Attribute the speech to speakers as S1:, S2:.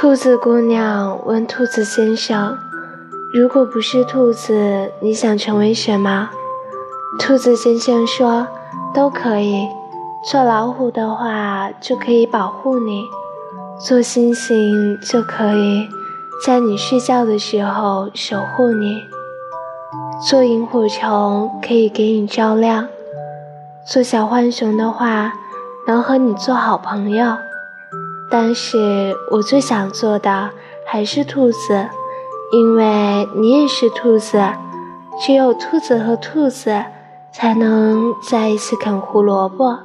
S1: 兔子姑娘问兔子先生：“如果不是兔子，你想成为什么？”兔子先生说：“都可以。做老虎的话，就可以保护你；做星星，就可以在你睡觉的时候守护你；做萤火虫，可以给你照亮；做小浣熊的话，能和你做好朋友。”但是我最想做的还是兔子，因为你也是兔子，只有兔子和兔子才能再一次啃胡萝卜。